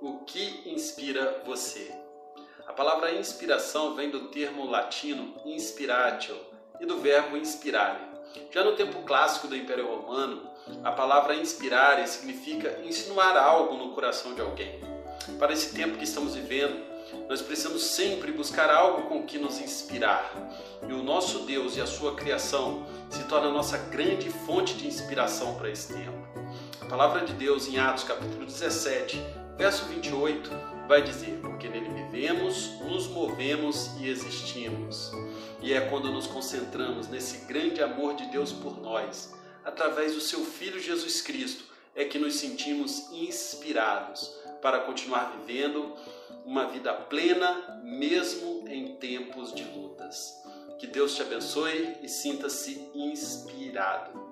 O que inspira você? A palavra inspiração vem do termo latino inspiratio e do verbo inspirare. Já no tempo clássico do Império Romano, a palavra inspirare significa insinuar algo no coração de alguém. Para esse tempo que estamos vivendo, nós precisamos sempre buscar algo com que nos inspirar. E o nosso Deus e a sua criação se torna a nossa grande fonte de inspiração para esse tempo. A palavra de Deus em Atos capítulo 17 Verso 28 vai dizer: Porque nele vivemos, nos movemos e existimos. E é quando nos concentramos nesse grande amor de Deus por nós, através do seu Filho Jesus Cristo, é que nos sentimos inspirados para continuar vivendo uma vida plena, mesmo em tempos de lutas. Que Deus te abençoe e sinta-se inspirado.